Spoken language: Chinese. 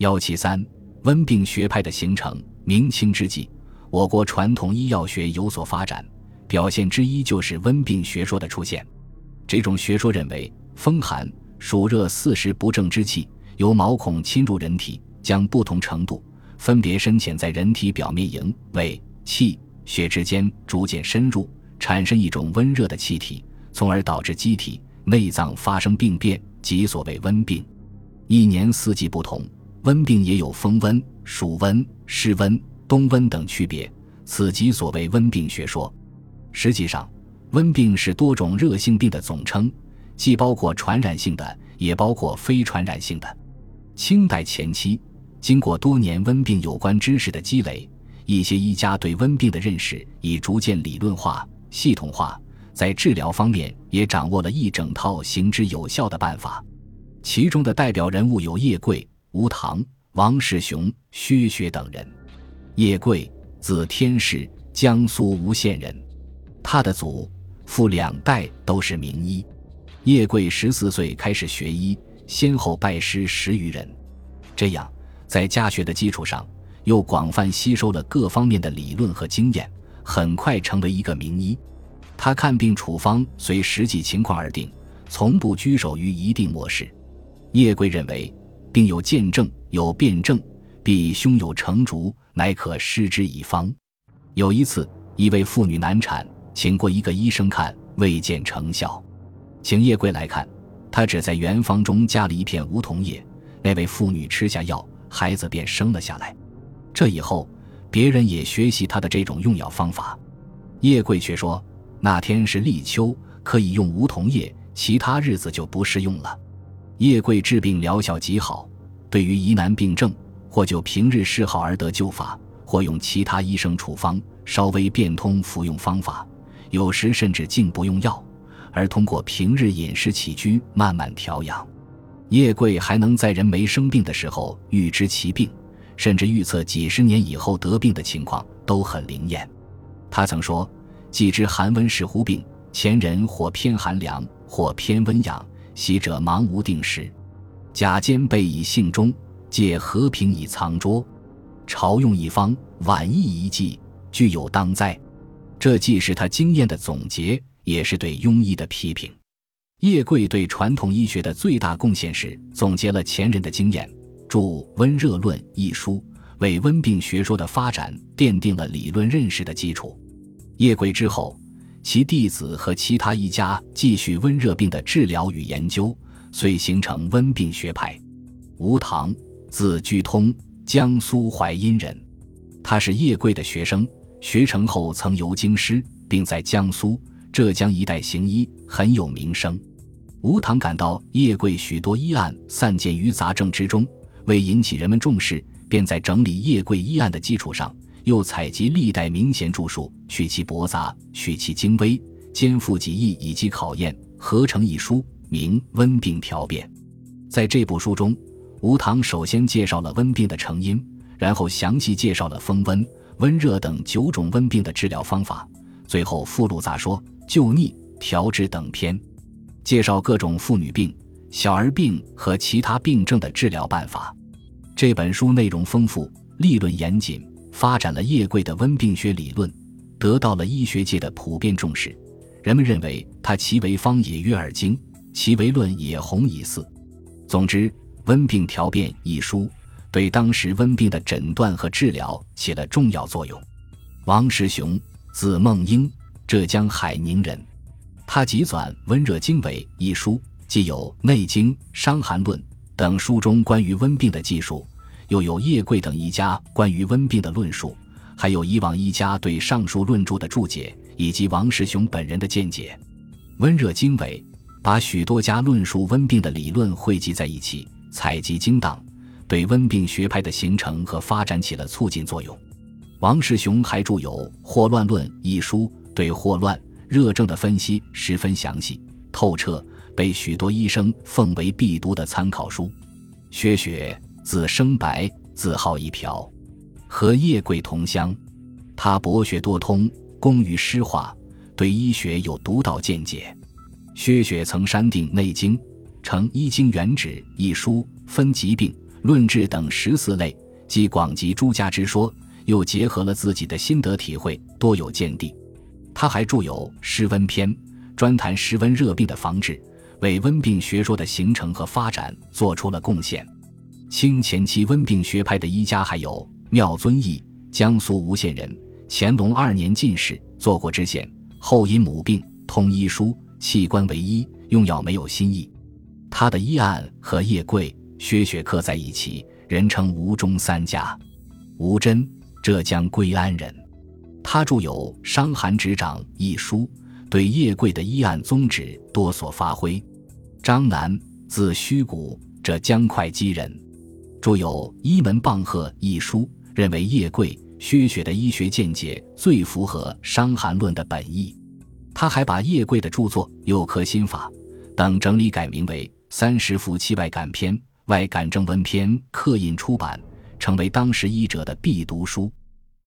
幺七三，温病学派的形成。明清之际，我国传统医药学有所发展，表现之一就是温病学说的出现。这种学说认为，风寒、暑热四时不正之气由毛孔侵入人体，将不同程度分别深浅在人体表面营、胃、气、血之间，逐渐深入，产生一种温热的气体，从而导致机体内脏发生病变，即所谓温病。一年四季不同。温病也有风温、暑温、湿温、冬温等区别，此即所谓温病学说。实际上，温病是多种热性病的总称，既包括传染性的，也包括非传染性的。清代前期，经过多年温病有关知识的积累，一些医家对温病的认识已逐渐理论化、系统化，在治疗方面也掌握了一整套行之有效的办法。其中的代表人物有叶贵。吴唐、王世雄、薛薛等人。叶贵，字天士，江苏吴县人。他的祖父两代都是名医。叶贵十四岁开始学医，先后拜师十余人。这样，在家学的基础上，又广泛吸收了各方面的理论和经验，很快成为一个名医。他看病处方随实际情况而定，从不拘守于一定模式。叶贵认为。并有见证，有辩证，必胸有成竹，乃可施之以方。有一次，一位妇女难产，请过一个医生看，未见成效，请叶贵来看，他只在原方中加了一片梧桐叶，那位妇女吃下药，孩子便生了下来。这以后，别人也学习他的这种用药方法。叶贵却说，那天是立秋，可以用梧桐叶，其他日子就不适用了。叶贵治病疗效极好，对于疑难病症，或就平日嗜好而得救法，或用其他医生处方稍微变通服用方法，有时甚至竟不用药，而通过平日饮食起居慢慢调养。叶贵还能在人没生病的时候预知其病，甚至预测几十年以后得病的情况都很灵验。他曾说：“既知寒温是乎病，前人或偏寒凉，或偏温养。”习者忙无定时，假兼备以信中，借和平以藏拙。朝用一方，晚意一计，具有当哉。这既是他经验的总结，也是对庸医的批评。叶贵对传统医学的最大贡献是总结了前人的经验，著《温热论》一书，为温病学说的发展奠定了理论认识的基础。叶贵之后。其弟子和其他一家继续温热病的治疗与研究，遂形成温病学派。吴唐，字巨通，江苏淮阴人。他是叶贵的学生，学成后曾游京师，并在江苏、浙江一带行医，很有名声。吴唐感到叶贵许多医案散见于杂症之中，为引起人们重视，便在整理叶贵医案的基础上。又采集历代名贤著述，取其驳杂，取其精微，兼复己意以及考验，合成一书，名《温病条辨》。在这部书中，吴唐首先介绍了温病的成因，然后详细介绍了风温、温热等九种温病的治疗方法，最后附录杂说、救逆、调治等篇，介绍各种妇女病、小儿病和其他病症的治疗办法。这本书内容丰富，立论严谨。发展了叶桂的温病学理论，得到了医学界的普遍重视。人们认为他其为方也悦耳精，其为论也弘以祀。总之，《温病条辨》一书对当时温病的诊断和治疗起了重要作用。王世雄，字梦英，浙江海宁人。他集纂《温热经纬》一书，既有《内经》《伤寒论》等书中关于温病的记述。又有叶贵等一家关于温病的论述，还有以往一家对上述论著的注解，以及王世雄本人的见解。温热经纬把许多家论述温病的理论汇集在一起，采集精当，对温病学派的形成和发展起了促进作用。王世雄还著有《霍乱论》一书，对霍乱、热症的分析十分详细透彻，被许多医生奉为必读的参考书。薛雪。字生白，字号一瓢，和叶贵同乡。他博学多通，工于诗画，对医学有独到见解。薛雪曾删定《内经》，成《医经原旨》一书，分疾病论治等十四类，既广集诸家之说，又结合了自己的心得体会，多有见地。他还著有《湿温篇》，专谈湿温热病的防治，为温病学说的形成和发展做出了贡献。清前期温病学派的医家还有妙遵义，江苏吴县人，乾隆二年进士，做过知县，后因母病通医书，弃官为医，用药没有新意。他的医案和叶贵。薛雪刻在一起，人称吴中三家。吴真，浙江归安人，他著有《伤寒执掌》一书，对叶贵的医案宗旨多所发挥。张南，字虚谷，浙江会稽人，著有《医门棒喝》一书，认为叶贵、薛雪的医学见解最符合《伤寒论》的本意。他还把叶贵的著作《右科心法》等整理改名为《三十服气外感篇》。外感征文篇刻印出版，成为当时医者的必读书。